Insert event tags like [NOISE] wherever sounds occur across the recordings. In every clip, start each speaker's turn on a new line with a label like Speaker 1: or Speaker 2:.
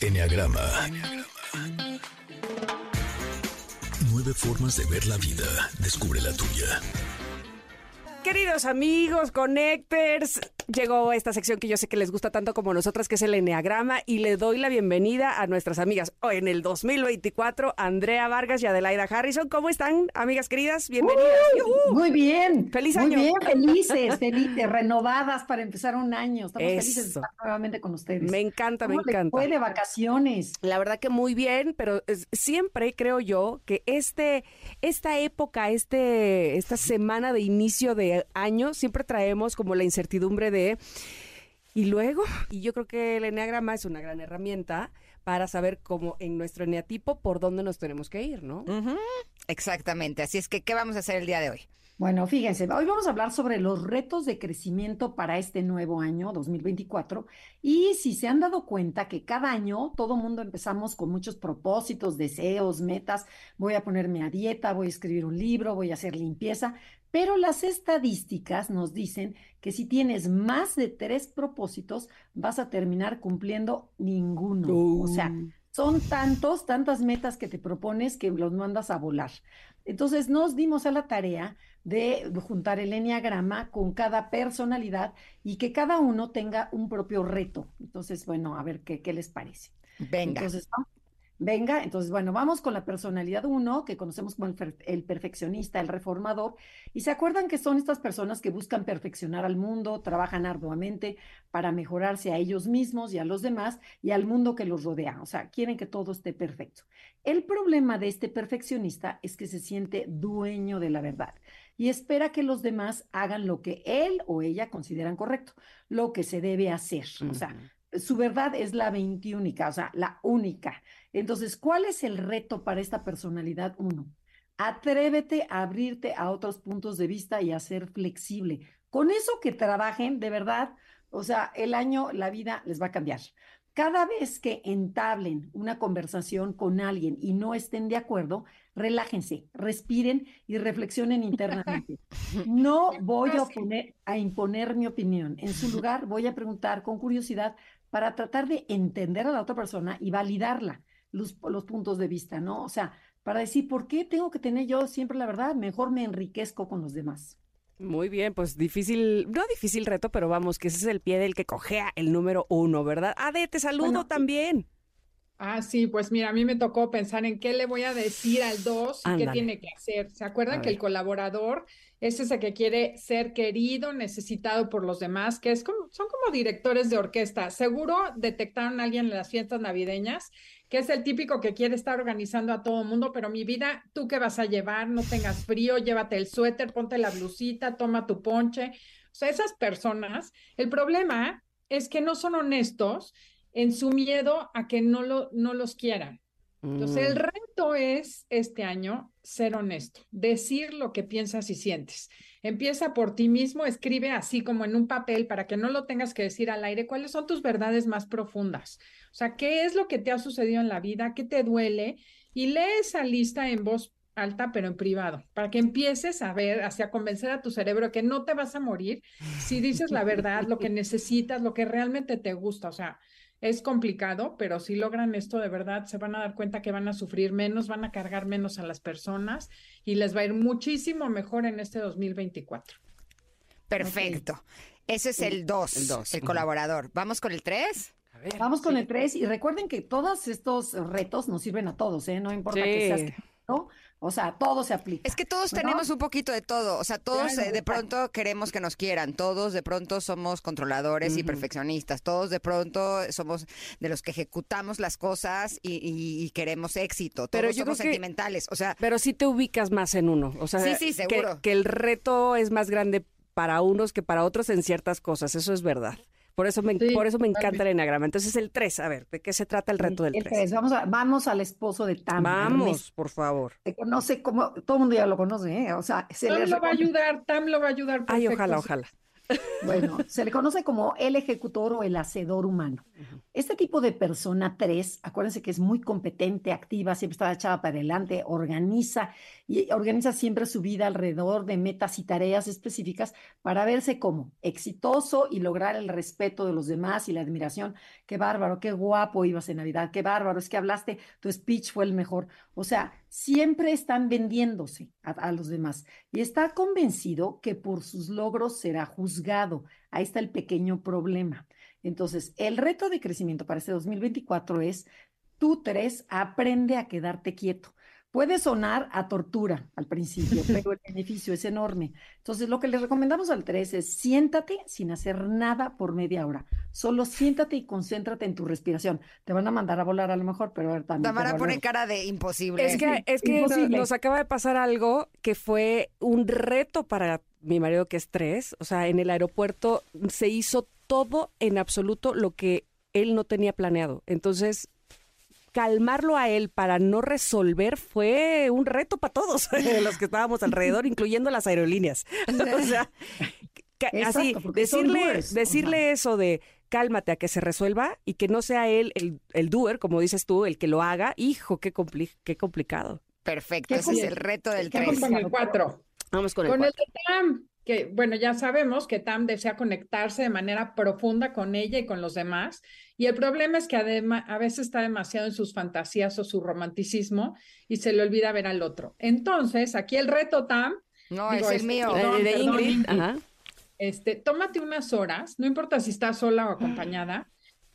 Speaker 1: Enneagrama. Nueve formas de ver la vida. Descubre la tuya.
Speaker 2: Queridos amigos, connectors, llegó esta sección que yo sé que les gusta tanto como nosotras, que es el Enneagrama, y le doy la bienvenida a nuestras amigas hoy en el 2024, Andrea Vargas y Adelaida Harrison. ¿Cómo están, amigas queridas? Bienvenidas.
Speaker 3: Uh, muy bien.
Speaker 2: Feliz año.
Speaker 3: Muy bien, felices, [LAUGHS] felices, renovadas para empezar un año. Estamos felices de estar nuevamente con ustedes.
Speaker 2: Me encanta, me
Speaker 3: ¿Cómo
Speaker 2: encanta.
Speaker 3: fue de vacaciones?
Speaker 2: La verdad que muy bien, pero es- siempre creo yo que este, esta época, este, esta semana de inicio de año, siempre traemos como la incertidumbre de y luego, y yo creo que el enneagrama es una gran herramienta para saber cómo en nuestro eneatipo por dónde nos tenemos que ir, ¿no?
Speaker 4: Exactamente. Así es que, ¿qué vamos a hacer el día de hoy?
Speaker 3: Bueno, fíjense, hoy vamos a hablar sobre los retos de crecimiento para este nuevo año 2024 y si se han dado cuenta que cada año todo mundo empezamos con muchos propósitos, deseos, metas, voy a ponerme a dieta, voy a escribir un libro, voy a hacer limpieza, pero las estadísticas nos dicen que si tienes más de tres propósitos vas a terminar cumpliendo ninguno. O sea, son tantos, tantas metas que te propones que los mandas a volar. Entonces nos dimos a la tarea de juntar el enneagrama con cada personalidad y que cada uno tenga un propio reto. Entonces, bueno, a ver qué, qué les parece.
Speaker 4: Venga.
Speaker 3: Entonces, ¿no? Venga, entonces, bueno, vamos con la personalidad uno, que conocemos como el, el perfeccionista, el reformador. Y se acuerdan que son estas personas que buscan perfeccionar al mundo, trabajan arduamente para mejorarse a ellos mismos y a los demás y al mundo que los rodea. O sea, quieren que todo esté perfecto. El problema de este perfeccionista es que se siente dueño de la verdad y espera que los demás hagan lo que él o ella consideran correcto, lo que se debe hacer. O sea, su verdad es la veintiúnica, o sea, la única. Entonces, ¿cuál es el reto para esta personalidad uno? Atrévete a abrirte a otros puntos de vista y a ser flexible. Con eso que trabajen, de verdad, o sea, el año, la vida les va a cambiar. Cada vez que entablen una conversación con alguien y no estén de acuerdo, relájense, respiren y reflexionen internamente. [LAUGHS] No voy a, oponer- a imponer mi opinión. En su [LAUGHS] lugar, voy a preguntar con curiosidad para tratar de entender a la otra persona y validarla, los, los puntos de vista, ¿no? O sea, para decir, ¿por qué tengo que tener yo siempre la verdad? Mejor me enriquezco con los demás.
Speaker 2: Muy bien, pues difícil, no difícil reto, pero vamos, que ese es el pie del que cojea el número uno, ¿verdad? Ade, te saludo
Speaker 3: Bueno,
Speaker 2: también.
Speaker 5: Ah, sí, pues mira, a mí me tocó pensar en qué le voy a decir al 2 y qué tiene que hacer. ¿Se acuerdan que el colaborador es ese que quiere ser querido, necesitado por los demás, que es como, son como directores de orquesta? Seguro detectaron a alguien en las fiestas navideñas, que es el típico que quiere estar organizando a todo el mundo, pero mi vida, ¿tú qué vas a llevar? No tengas frío, llévate el suéter, ponte la blusita, toma tu ponche. O sea, esas personas, el problema es que no son honestos en su miedo a que no, lo, no los quieran. Entonces, el
Speaker 2: Mm.
Speaker 5: reto es este año ser honesto, decir lo que piensas y sientes. Empieza por ti mismo, escribe así como en un papel para que no lo tengas que decir al aire, cuáles son tus verdades más profundas. O sea, qué es lo que te ha sucedido en la vida, qué te duele y lee esa lista en voz alta, pero en privado, para que empieces a ver, hacia convencer a tu cerebro que no te vas a morir si dices la verdad, lo que [LAUGHS] necesitas, lo que realmente te gusta. O sea, es complicado, pero si logran esto de verdad, se van a dar cuenta que van a sufrir menos, van a cargar menos a las personas y les va a ir muchísimo mejor en este 2024.
Speaker 4: Perfecto. Ese es el 2,
Speaker 2: El
Speaker 4: el,
Speaker 2: dos, ujú.
Speaker 4: colaborador. ¿Vamos con el 3?
Speaker 2: A ver.
Speaker 3: Vamos con el 3 y recuerden que todos estos retos nos sirven a todos, ¿eh? No importa que seas. ¿No? O sea, todo se aplica.
Speaker 4: Es que todos
Speaker 3: ¿no?
Speaker 4: tenemos un poquito de todo. O sea, todos
Speaker 3: Claro,
Speaker 4: eh, de pronto queremos que nos quieran. Todos de pronto somos controladores y perfeccionistas. Todos de pronto somos de los que ejecutamos las cosas y, y- y queremos éxito. Todos
Speaker 2: Pero yo
Speaker 4: somos
Speaker 2: que-
Speaker 4: sentimentales. O sea,
Speaker 2: Pero sí te ubicas más en uno. O sea,
Speaker 4: Sí, sí,
Speaker 2: que-
Speaker 4: seguro.
Speaker 2: Que, el reto es más grande para unos que para otros en ciertas cosas. Eso es verdad. Por eso me,
Speaker 5: Sí,
Speaker 2: por eso me encanta el enagrama. Entonces, el 3, a ver, ¿de qué se trata el reto del
Speaker 3: El
Speaker 2: 3?
Speaker 3: tres. Vamos, a- vamos al esposo de Tam.
Speaker 2: Vamos, por favor.
Speaker 3: Se conoce como, todo el mundo ya lo conoce, ¿eh? O sea, se
Speaker 5: Tam
Speaker 3: le
Speaker 5: lo va a ayudar, Tam lo va a ayudar.
Speaker 2: Ay, ojalá, ojalá.
Speaker 3: Bueno, [LAUGHS] se le conoce como el ejecutor o el hacedor humano. Este tipo de persona 3, acuérdense que es muy competente, activa, siempre está echada para adelante, organiza y organiza siempre su vida alrededor de metas y tareas específicas para verse como exitoso y lograr el respeto de los demás y la admiración. Qué bárbaro, qué guapo ibas en Navidad, qué bárbaro, es que hablaste, tu speech fue el mejor. O sea, siempre están vendiéndose a, a los demás y está convencido que por sus logros será juzgado. Ahí está el pequeño problema. Entonces, el reto de crecimiento para este 2024 es, tú tres, aprende a quedarte quieto. Puede sonar a tortura al principio, [LAUGHS] pero el beneficio es enorme. Entonces, lo que le recomendamos al 3 es siéntate sin hacer nada por media hora. Solo siéntate y concéntrate en tu respiración. Te van a mandar a volar a lo mejor, pero a ver, también.
Speaker 4: Tamara pone cara de imposible.
Speaker 2: Es que, es que no-
Speaker 3: Imposible.
Speaker 2: nos acaba de pasar algo que fue un reto para mi marido que es tres. O sea, en el aeropuerto se hizo todo en absoluto lo que él no tenía planeado. Entonces, calmarlo a él para no resolver fue un reto para todos [LAUGHS] los que estábamos alrededor, [LAUGHS] incluyendo las aerolíneas. [LAUGHS] o sea,
Speaker 3: Exacto,
Speaker 2: así, decirle, decirle eso de cálmate a que se resuelva y que no sea él el, el doer, como dices tú, el que lo haga, hijo, qué, compli- qué complicado.
Speaker 4: Perfecto,
Speaker 3: ¿Qué
Speaker 4: ese es el reto del
Speaker 3: qué
Speaker 5: Vamos
Speaker 4: 3.
Speaker 5: con el 4.
Speaker 2: Vamos con el
Speaker 5: Con el de Tam, que bueno, ya sabemos que Tam desea conectarse de manera profunda con ella y con los demás. Y el problema es que además a veces está demasiado en sus fantasías o su romanticismo y se le olvida ver al otro. Entonces, aquí el reto Tam,
Speaker 4: No,
Speaker 5: Digo,
Speaker 4: es el
Speaker 5: este,
Speaker 4: mío.
Speaker 5: perdón,
Speaker 2: de
Speaker 5: perdón,
Speaker 2: Ingrid,
Speaker 5: Ingrid.
Speaker 2: ajá.
Speaker 5: este, tómate unas horas, no importa si estás sola o acompañada,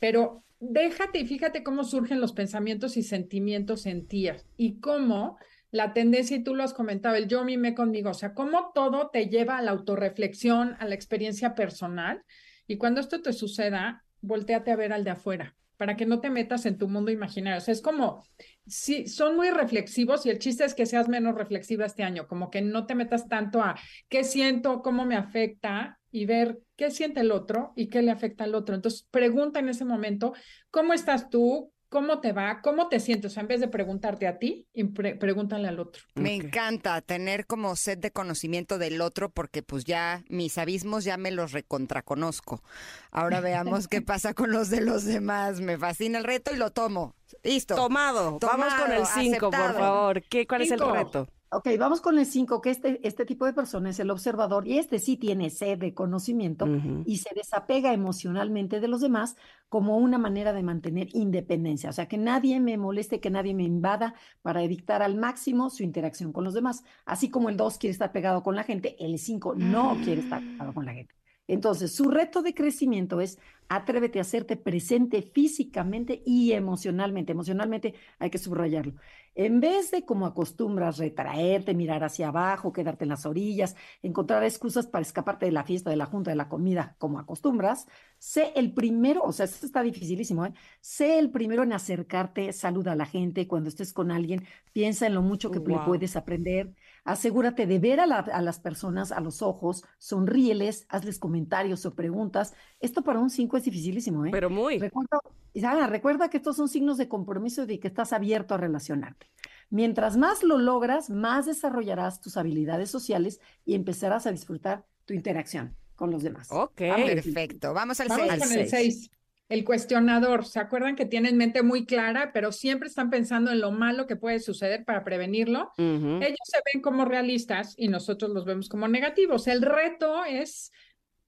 Speaker 5: pero déjate y fíjate cómo surgen los pensamientos y sentimientos en ti y cómo la tendencia, y tú lo has comentado, el yo mimé conmigo, o sea, cómo todo te lleva a la autorreflexión, a la experiencia personal. Y cuando esto te suceda, volteate a ver al de afuera para que no te metas en tu mundo imaginario. O sea, es como, sí, son muy reflexivos y el chiste es que seas menos reflexiva este año, como que no te metas tanto a qué siento, cómo me afecta y ver qué siente el otro y qué le afecta al otro. Entonces, pregunta en ese momento, ¿cómo estás tú? ¿Cómo te va? ¿Cómo te sientes? O sea, en vez de preguntarte a ti, pre- pregúntale al otro.
Speaker 4: Me encanta tener como sed de conocimiento del otro porque pues ya mis abismos ya me los recontraconozco. Ahora veamos qué [LAUGHS] pasa con los de los demás. Me fascina el reto y lo tomo. Listo.
Speaker 2: Tomado. Vamos con el
Speaker 4: Tomado,
Speaker 2: 5, por favor. ¿Qué, ¿Cuál es el reto?
Speaker 3: Ok, vamos con el 5, que este, este tipo de persona es el observador y este sí tiene sed de conocimiento y se desapega emocionalmente de los demás como una manera de mantener independencia. O sea, que nadie me moleste, que nadie me invada para dictar al máximo su interacción con los demás. Así como el 2 quiere estar pegado con la gente, el 5 no quiere estar pegado con la gente. Entonces, su reto de crecimiento es atrévete a hacerte presente físicamente y emocionalmente. Emocionalmente hay que subrayarlo. En vez de como acostumbras retraerte, mirar hacia abajo, quedarte en las orillas, encontrar excusas para escaparte de la fiesta, de la junta, de la comida, como acostumbras, sé el primero, o sea, esto está dificilísimo, ¿eh? Sé el primero en acercarte, saluda a la gente, cuando estés con alguien, piensa en lo mucho que le puedes aprender, asegúrate de ver a, la- a las personas a los ojos, sonríeles, hazles comentarios o preguntas. Esto para un 5 es dificilísimo, ¿eh?
Speaker 2: Pero muy.
Speaker 3: Recuerda, Isabela, recuerda que estos son signos de compromiso y de que estás abierto a relacionarte. Mientras más lo logras, más desarrollarás tus habilidades sociales y empezarás a disfrutar tu interacción con los demás.
Speaker 2: Ok.
Speaker 3: Vamos.
Speaker 4: Perfecto. Vamos al
Speaker 5: Vamos
Speaker 4: 6.
Speaker 5: con el
Speaker 2: seis.
Speaker 5: 6. El cuestionador. ¿Se acuerdan que tienen mente muy clara, pero siempre están pensando en lo malo que puede suceder para prevenirlo? Ellos se ven como realistas y nosotros los vemos como negativos. El reto es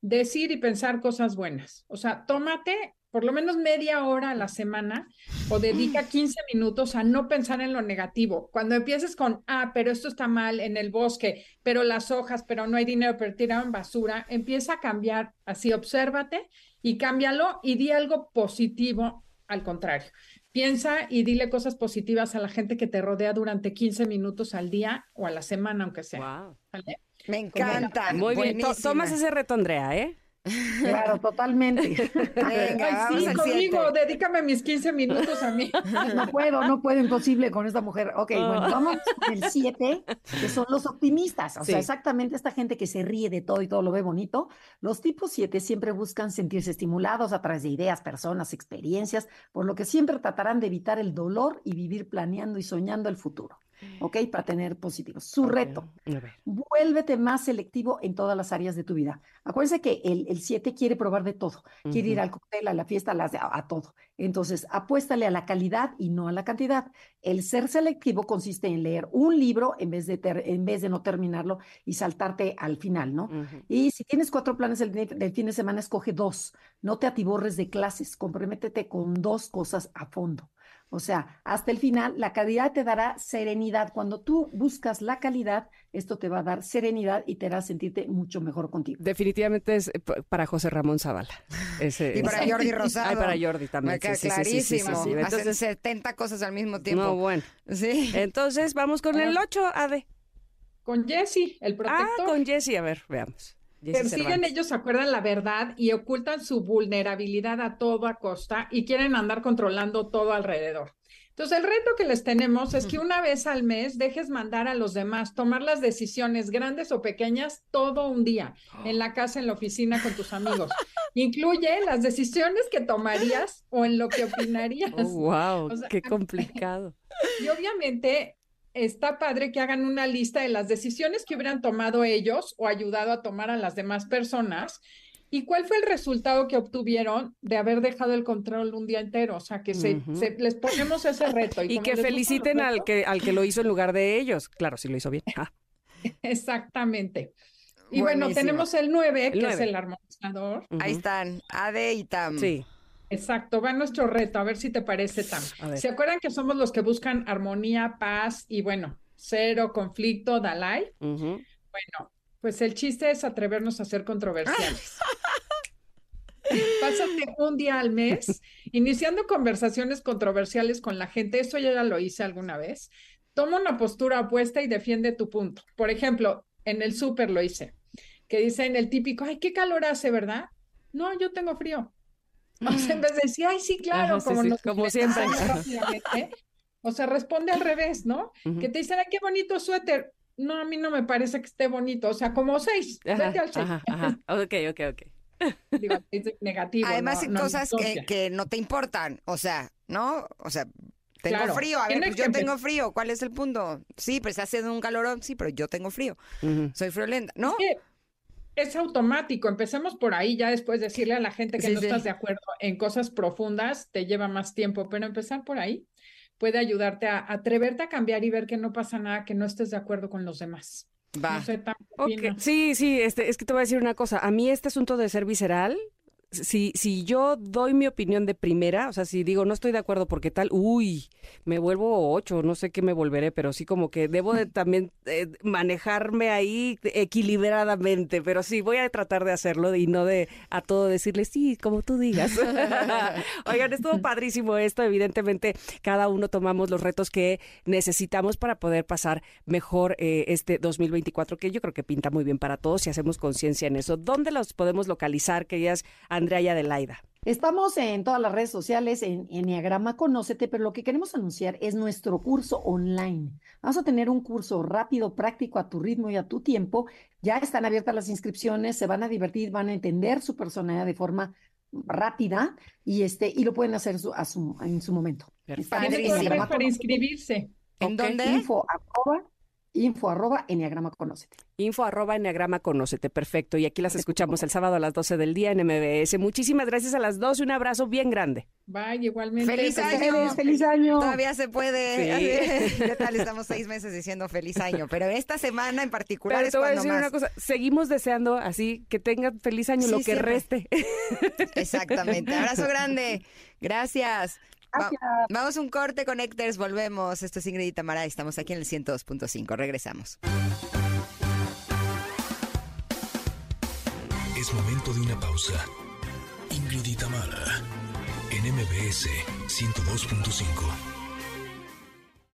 Speaker 5: decir y pensar cosas buenas. O sea, tómate por lo menos media hora a la semana o dedica 15 minutos a no pensar en lo negativo. Cuando empieces con, ah, pero esto está mal en el bosque, pero las hojas, pero no hay dinero, pero tiraron basura, empieza a cambiar así, obsérvate y cámbialo y di algo positivo al contrario. Piensa y dile cosas positivas a la gente que te rodea durante 15 minutos al día o a la semana, aunque sea.
Speaker 2: Wow.
Speaker 5: ¿vale?
Speaker 4: Me encanta.
Speaker 2: Muy bien. Tomas ese reto, Andrea, ¿eh?
Speaker 3: Claro, [LAUGHS] totalmente.
Speaker 4: Venga,
Speaker 5: Ay, sí, conmigo, dedícame mis 15 minutos a mí.
Speaker 3: No puedo, no puedo, imposible con esta mujer. Ok, bueno, vamos con el 7, que son los optimistas. O sea, exactamente esta gente que se ríe de todo y todo lo ve bonito. Los tipos 7 siempre buscan sentirse estimulados a través de ideas, personas, experiencias, por lo que siempre tratarán de evitar el dolor y vivir planeando y soñando el futuro. ¿Ok? Para tener positivos. Su reto. Vuélvete más selectivo en todas las áreas de tu vida. Acuérdense que el 7 quiere probar de todo, quiere ir al cóctel, a la fiesta, a, a, todo. Entonces, apuéstale a la calidad y no a la cantidad. El ser selectivo consiste en leer un libro en vez de, en vez de no terminarlo y saltarte al final, ¿no? Y si tienes cuatro planes del, del fin de semana, escoge dos. No te atiborres de clases, comprométete con dos cosas a fondo. O sea, hasta el final, la calidad te dará serenidad. Cuando tú buscas la calidad, esto te va a dar serenidad y te hará sentirte mucho mejor contigo.
Speaker 2: Definitivamente es eh, para José Ramón Zavala.
Speaker 4: y para Jordi [LAUGHS] Rosado.
Speaker 2: Ay, para Jordi también.
Speaker 4: Me queda clarísimo. Entonces, 70 cosas al mismo tiempo.
Speaker 2: No, bueno. Sí. Entonces, vamos con el 8, Ade.
Speaker 5: Con Jesse, el protector.
Speaker 2: Ah, con Jesse, a ver, veamos.
Speaker 5: Persiguen ellos, acuerdan la verdad y ocultan su vulnerabilidad a toda costa y quieren andar controlando todo alrededor. Entonces, el reto que les tenemos es que una vez al mes dejes mandar a los demás tomar las decisiones grandes o pequeñas todo un día, en la casa, en la oficina, con tus amigos. [LAUGHS] Incluye las decisiones que tomarías o en lo que [LAUGHS] opinarías.
Speaker 2: wow, qué [LAUGHS] complicado.
Speaker 5: Y obviamente está padre que hagan una lista de las decisiones que hubieran tomado ellos o ayudado a tomar a las demás personas. ¿Y cuál fue el resultado que obtuvieron de haber dejado el control un día entero? O sea, que se, les ponemos ese reto.
Speaker 2: Y, que feliciten al que, al que lo hizo en lugar de ellos. Claro, si lo hizo bien. [LAUGHS] Ah.
Speaker 5: Exactamente. Y bueno, tenemos el 9, que es el armonizador.
Speaker 4: Ahí están, Ade y Tam.
Speaker 2: Sí.
Speaker 5: Exacto, va nuestro reto, a ver si te parece tan. ¿Se acuerdan que somos los que buscan armonía, paz y bueno, cero conflicto, Dalai? Bueno, pues el chiste es atrevernos a ser controversiales. [LAUGHS] Pásate un día al mes iniciando conversaciones controversiales con la gente. Eso ya lo hice alguna vez. Toma una postura opuesta y defiende tu punto. Por ejemplo, en el súper lo hice, que dice en el típico, ay, qué calor hace, ¿verdad? No, yo tengo frío. O sea, en vez de decir, ay, sí, claro, como,
Speaker 2: como siempre.
Speaker 5: o sea, responde al revés, ¿no? Que te dicen, ay, qué bonito suéter. No, a mí no me parece que esté bonito. O sea, como seis. Vete al seis.
Speaker 2: Ok, ok, ok. [LAUGHS]
Speaker 5: Digo, negativo.
Speaker 4: Además, hay cosas que, que, no te importan. O sea, ¿no? O sea, tengo frío. A ver, pues yo tengo frío. ¿Cuál es el punto? Sí, pues está haciendo un calorón. Sí, pero yo tengo frío. Soy friolenta. ¿No?
Speaker 5: es automático. Empecemos por ahí, ya después decirle a la gente que no estás de acuerdo en cosas profundas te lleva más tiempo, pero empezar por ahí puede ayudarte a, atreverte a cambiar y ver que no pasa nada, que no estés de acuerdo con los demás.
Speaker 2: Va. Sí, sí, este, es que te voy a decir una cosa. A mí este asunto de ser visceral si, si yo doy mi opinión de primera, o sea, si digo no estoy de acuerdo porque tal, uy, me vuelvo ocho, no sé qué me volveré, pero sí como que debo de [LAUGHS] también eh, manejarme ahí equilibradamente, pero sí voy a tratar de hacerlo y no de a todo decirle sí, como tú digas. [LAUGHS] Oigan, estuvo padrísimo esto, evidentemente cada uno tomamos los retos que necesitamos para poder pasar mejor eh, este 2024, que yo creo que pinta muy bien para todos si hacemos conciencia en eso. ¿Dónde los podemos localizar, queridas Andrea y Adelaida.
Speaker 3: Estamos en todas las redes sociales, en Enneagrama Conócete, pero lo que queremos anunciar es nuestro curso online. Vamos a tener un curso rápido, práctico, a tu ritmo y a tu tiempo. Ya están abiertas las inscripciones, se van a divertir, van a entender su personalidad de forma rápida y este y lo pueden hacer a su, en su momento.
Speaker 5: Para, inscribirse.
Speaker 4: ¿En dónde?
Speaker 3: Info info arroba enneagrama conócete.
Speaker 2: Info arroba enneagrama conócete, perfecto. Y aquí las escuchamos el sábado a las 12 del día en MBS. Muchísimas gracias a las dos y un abrazo bien grande.
Speaker 5: Bye, igualmente.
Speaker 4: ¡Feliz año! ¡Feliz año! Todavía se puede. ¿Qué [LAUGHS] [LAUGHS] tal? Estamos seis meses diciendo feliz año, pero esta semana en particular
Speaker 2: pero
Speaker 4: es te voy
Speaker 2: a decir una cosa, seguimos deseando así que tengan feliz año lo que reste. [LAUGHS]
Speaker 4: Exactamente. Abrazo grande. Gracias vamos a un corte, Connectors, volvemos. Esto es Ingrid y Tamara, estamos aquí en el 102.5. Regresamos.
Speaker 1: Es momento de una pausa. Ingrid y Tamara, en MBS 102.5.